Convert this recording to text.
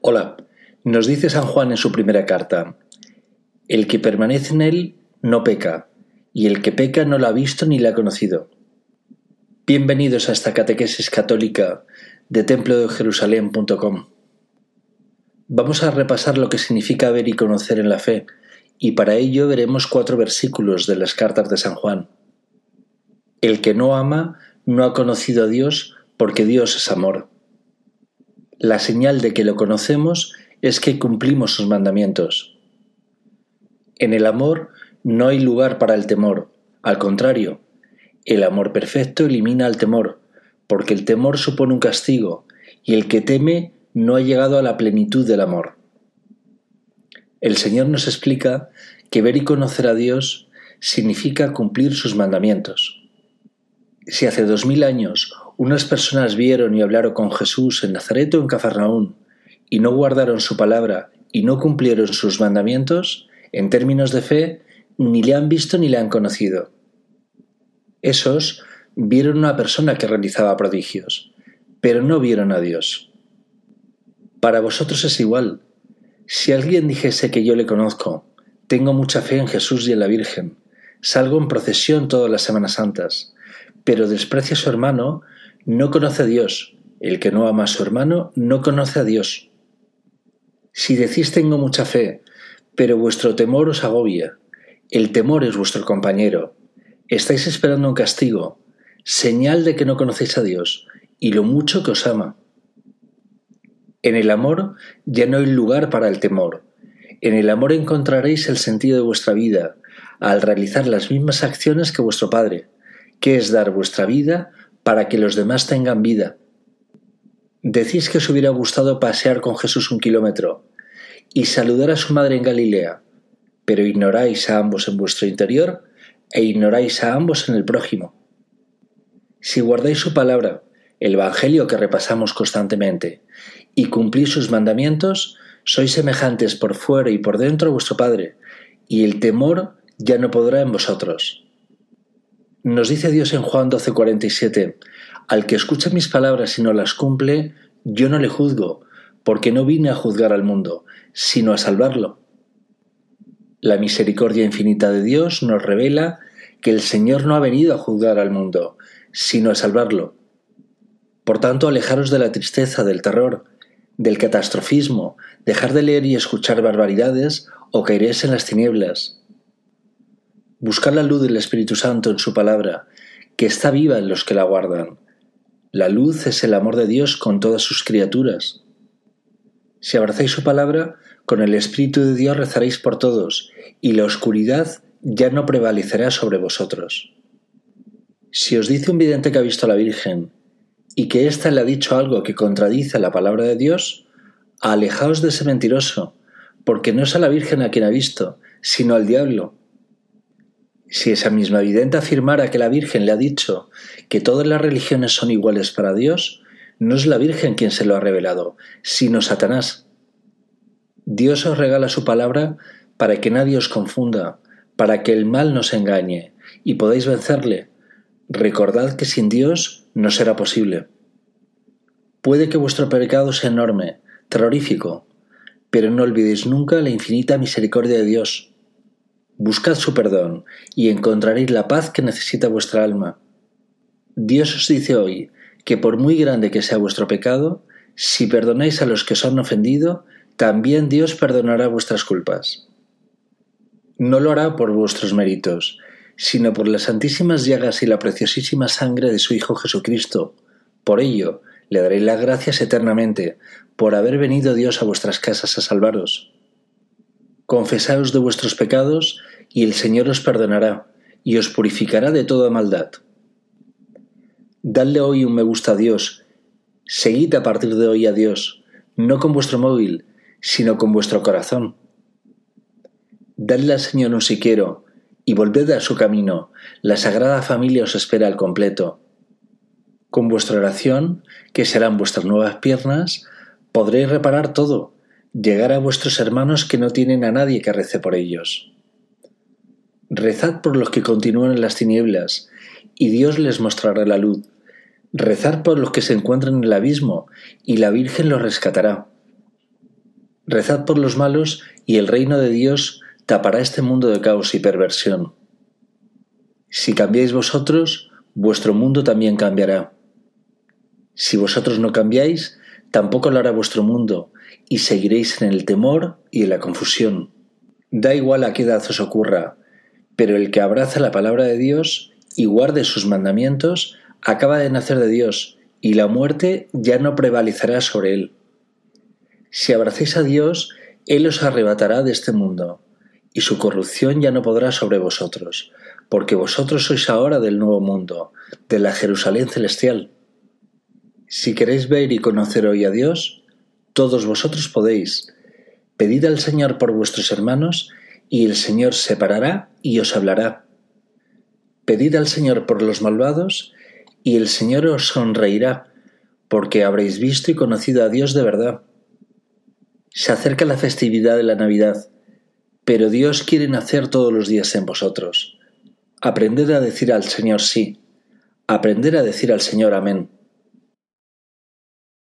Hola, nos dice San Juan en su primera carta, el que permanece en él no peca, y el que peca no lo ha visto ni lo ha conocido. Bienvenidos a esta catequesis católica de templodejerusalén.com. Vamos a repasar lo que significa ver y conocer en la fe, y para ello veremos cuatro versículos de las cartas de San Juan. El que no ama no ha conocido a Dios porque Dios es amor. La señal de que lo conocemos es que cumplimos sus mandamientos. En el amor no hay lugar para el temor, al contrario, el amor perfecto elimina el temor, porque el temor supone un castigo, y el que teme no ha llegado a la plenitud del amor. El Señor nos explica que ver y conocer a Dios significa cumplir sus mandamientos. Si hace dos mil años unas personas vieron y hablaron con Jesús en Nazaret o en Cafarnaún, y no guardaron su palabra y no cumplieron sus mandamientos, en términos de fe, ni le han visto ni le han conocido. Esos vieron una persona que realizaba prodigios, pero no vieron a Dios. Para vosotros es igual. Si alguien dijese que yo le conozco, tengo mucha fe en Jesús y en la Virgen, salgo en procesión todas las Semanas Santas, pero desprecia a su hermano, no conoce a Dios. El que no ama a su hermano no conoce a Dios. Si decís tengo mucha fe, pero vuestro temor os agobia, el temor es vuestro compañero, estáis esperando un castigo, señal de que no conocéis a Dios y lo mucho que os ama. En el amor ya no hay lugar para el temor. En el amor encontraréis el sentido de vuestra vida, al realizar las mismas acciones que vuestro Padre, que es dar vuestra vida para que los demás tengan vida. Decís que os hubiera gustado pasear con Jesús un kilómetro y saludar a su madre en Galilea, pero ignoráis a ambos en vuestro interior e ignoráis a ambos en el prójimo. Si guardáis su palabra, el Evangelio que repasamos constantemente, y cumplís sus mandamientos, sois semejantes por fuera y por dentro a vuestro Padre, y el temor ya no podrá en vosotros. Nos dice Dios en Juan 12:47, Al que escucha mis palabras y no las cumple, yo no le juzgo, porque no vine a juzgar al mundo, sino a salvarlo. La misericordia infinita de Dios nos revela que el Señor no ha venido a juzgar al mundo, sino a salvarlo. Por tanto, alejaros de la tristeza, del terror, del catastrofismo, dejar de leer y escuchar barbaridades o caeréis en las tinieblas. Buscar la luz del Espíritu Santo en su palabra, que está viva en los que la guardan. La luz es el amor de Dios con todas sus criaturas. Si abrazáis su palabra, con el Espíritu de Dios rezaréis por todos, y la oscuridad ya no prevalecerá sobre vosotros. Si os dice un vidente que ha visto a la Virgen, y que ésta le ha dicho algo que contradice la palabra de Dios, alejaos de ese mentiroso, porque no es a la Virgen a quien ha visto, sino al diablo, si esa misma vidente afirmara que la Virgen le ha dicho que todas las religiones son iguales para Dios, no es la Virgen quien se lo ha revelado, sino Satanás. Dios os regala su palabra para que nadie os confunda, para que el mal nos engañe y podáis vencerle. Recordad que sin Dios no será posible. Puede que vuestro pecado sea enorme, terrorífico, pero no olvidéis nunca la infinita misericordia de Dios Buscad su perdón y encontraréis la paz que necesita vuestra alma. Dios os dice hoy que por muy grande que sea vuestro pecado, si perdonáis a los que os han ofendido, también Dios perdonará vuestras culpas. No lo hará por vuestros méritos, sino por las santísimas llagas y la preciosísima sangre de su Hijo Jesucristo. Por ello, le daréis las gracias eternamente, por haber venido Dios a vuestras casas a salvaros. Confesaos de vuestros pecados, y el Señor os perdonará, y os purificará de toda maldad. Dadle hoy un me gusta a Dios, seguid a partir de hoy a Dios, no con vuestro móvil, sino con vuestro corazón. Dadle al Señor un si quiero, y volved a su camino, la Sagrada Familia os espera al completo. Con vuestra oración, que serán vuestras nuevas piernas, podréis reparar todo, llegar a vuestros hermanos que no tienen a nadie que rece por ellos. Rezad por los que continúan en las tinieblas, y Dios les mostrará la luz. Rezad por los que se encuentran en el abismo, y la Virgen los rescatará. Rezad por los malos y el reino de Dios tapará este mundo de caos y perversión. Si cambiáis vosotros, vuestro mundo también cambiará. Si vosotros no cambiáis, tampoco lo hará vuestro mundo, y seguiréis en el temor y en la confusión. Da igual a qué edad os ocurra, pero el que abraza la palabra de Dios y guarde sus mandamientos, acaba de nacer de Dios, y la muerte ya no prevalecerá sobre él. Si abracéis a Dios, Él os arrebatará de este mundo, y su corrupción ya no podrá sobre vosotros, porque vosotros sois ahora del nuevo mundo, de la Jerusalén celestial. Si queréis ver y conocer hoy a Dios, todos vosotros podéis. Pedid al Señor por vuestros hermanos, y el Señor se parará y os hablará. Pedid al Señor por los malvados, y el Señor os sonreirá, porque habréis visto y conocido a Dios de verdad. Se acerca la festividad de la Navidad, pero Dios quiere nacer todos los días en vosotros. Aprended a decir al Señor sí, aprender a decir al Señor amén.